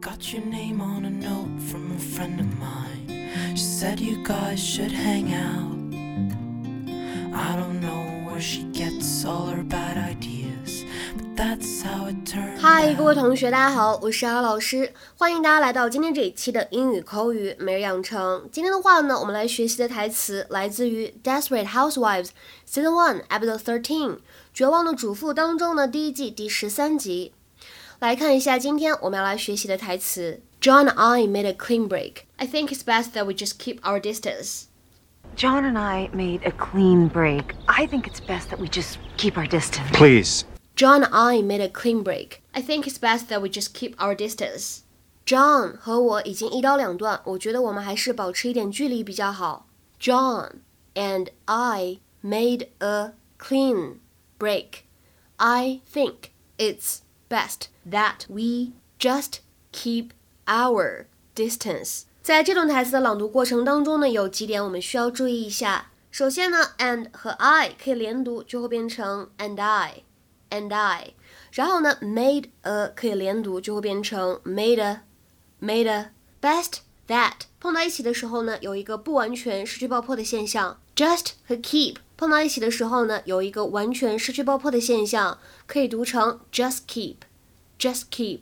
Got your name on a note from a friend of mine. She said you guys should hang out. I don't know where she gets all her bad ideas, but that's how it turns. 嗨，各位同学，大家好，我是阿老师，欢迎大家来到今天这一期的英语口语每日养成。今天的话呢，我们来学习的台词来自于《Desperate Housewives》Season One Episode Thirteen《绝望的主妇》当中呢第一季第十三集。来看一下今天我们要来学习的台词。John and I made a clean break. I think it's best that we just keep our distance. John and I made a clean break. I think it's best that we just keep our distance. Please. John and I made a clean break. I think it's best that we just keep our distance. John 和我已经一刀两断，我觉得我们还是保持一点距离比较好。John and I made a clean break. I think it's best that we just keep our distance. 在这段台词的朗读过程当中呢，有几点我们需要注意一下。首先呢，and 和 I 可以连读，就会变成 and I。and I，然后呢，made a 可以连读，就会变成 made a made a best that 碰到一起的时候呢，有一个不完全失去爆破的现象。just 和 keep 碰到一起的时候呢，有一个完全失去爆破的现象，可以读成 just keep just keep。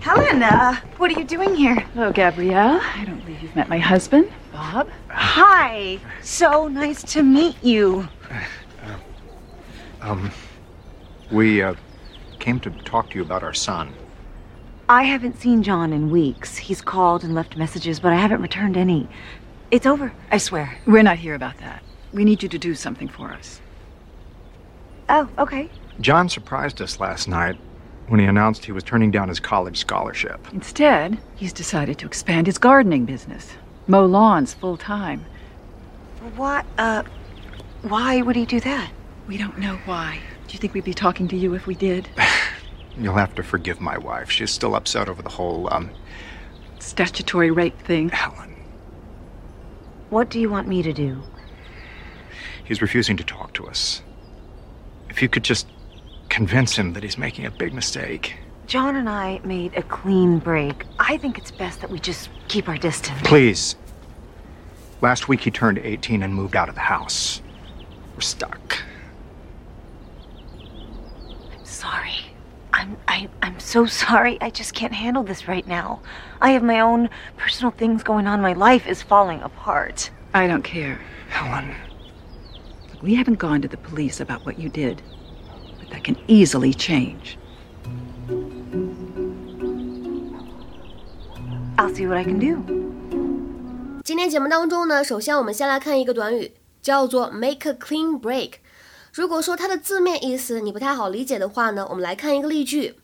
Helen, uh, what are you doing here? Hello, Gabrielle. I don't believe you've met my husband, Bob. Hi. So nice to meet you. Um, we uh, came to talk to you about our son. I haven't seen John in weeks. He's called and left messages, but I haven't returned any. It's over, I swear. We're not here about that. We need you to do something for us. Oh, okay. John surprised us last night when he announced he was turning down his college scholarship. Instead, he's decided to expand his gardening business, mow lawns full time. What, uh, why would he do that? We don't know why. Do you think we'd be talking to you if we did? You'll have to forgive my wife. She's still upset over the whole, um, Statutory rape thing. Helen. What do you want me to do? He's refusing to talk to us. If you could just convince him that he's making a big mistake. John and I made a clean break. I think it's best that we just keep our distance. Please. Last week he turned 18 and moved out of the house. We're stuck. I'm sorry. I'm I, I'm so sorry. I just can't handle this right now. I have my own personal things going on. My life is falling apart. I don't care. Helen. Look, we haven't gone to the police about what you did, but that can easily change. I'll see what I can do. 今天节目当中呢，首先我们先来看一个短语，叫做 make a clean break。如果说它的字面意思你不太好理解的话呢，我们来看一个例句：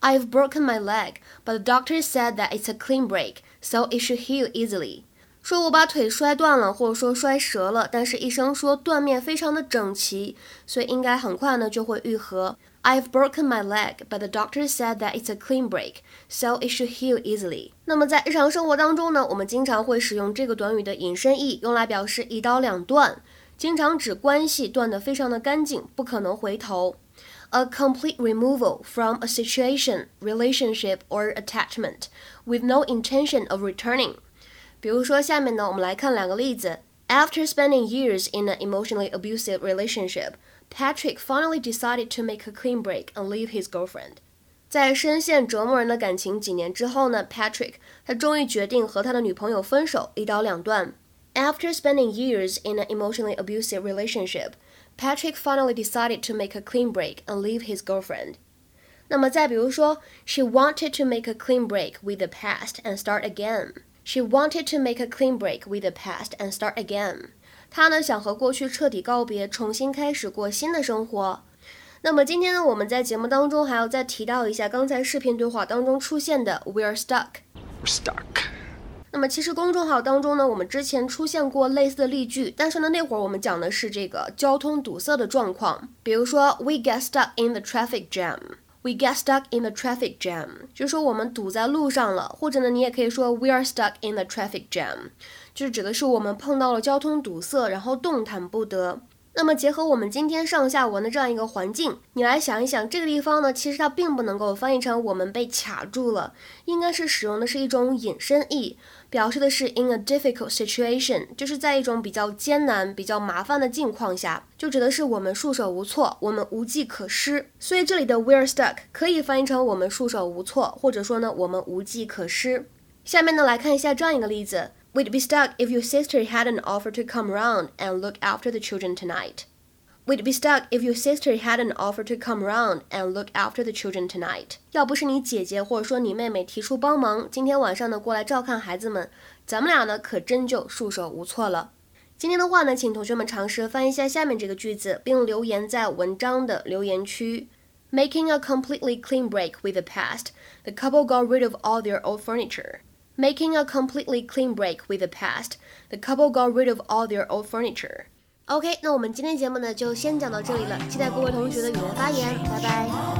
I've broken my leg, but the doctor said that it's a clean break, so it should heal easily。 说我把腿摔断了，或者说摔折了，但是医生说断面非常的整齐，所以应该很快呢就会愈合。I've broken my leg, but the doctor said that it's a clean break, so it should heal easily. 那么在日常生活当中呢，我们经常会使用这个短语的引申义，用来表示一刀两断，经常指关系断得非常的干净，不可能回头。A complete removal from a situation, relationship or attachment with no intention of returning. 比如说，下面呢，我们来看两个例子。After spending years in an emotionally abusive relationship, Patrick finally decided to make a clean break and leave his girlfriend. 在深陷折磨人的感情几年之后呢，Patrick 他终于决定和他的女朋友分手，一刀两断。After spending years in an emotionally abusive relationship, Patrick finally decided to make a clean break and leave his girlfriend. 那么再比如说，She wanted to make a clean break with the past and start again. She wanted to make a clean break with the past and start again. 她呢想和过去彻底告别，重新开始过新的生活。那么今天呢，我们在节目当中还要再提到一下刚才视频对话当中出现的 "We're stuck"。We're stuck. 那么其实公众号当中呢，我们之前出现过类似的例句，但是呢，那会儿我们讲的是这个交通堵塞的状况，比如说 "We get stuck in the traffic jam." We get stuck in the traffic jam，就是说我们堵在路上了，或者呢，你也可以说 We are stuck in the traffic jam，就是指的是我们碰到了交通堵塞，然后动弹不得。那么结合我们今天上下文的这样一个环境，你来想一想，这个地方呢，其实它并不能够翻译成我们被卡住了，应该是使用的是一种引申义，表示的是 in a difficult situation，就是在一种比较艰难、比较麻烦的境况下，就指的是我们束手无措，我们无计可施。所以这里的 we're stuck 可以翻译成我们束手无措，或者说呢，我们无计可施。下面呢，来看一下这样一个例子。We'd be stuck if your sister hadn't offered to come round and look after the children tonight. We'd be stuck if your sister hadn't offered to come round and look after the children tonight. 要不是你姐姐或者说你妹妹提出帮忙，今天晚上呢过来照看孩子们，咱们俩呢可真就束手无措了。今天的话呢，请同学们尝试翻译一下下面这个句子，并留言在文章的留言区。Making a completely clean break with the past, the couple got rid of all their old furniture. Making a completely clean break with the past, the couple got rid of all their old furniture. OK，那我们今天节目呢就先讲到这里了，期待各位同学的语言发言，拜拜。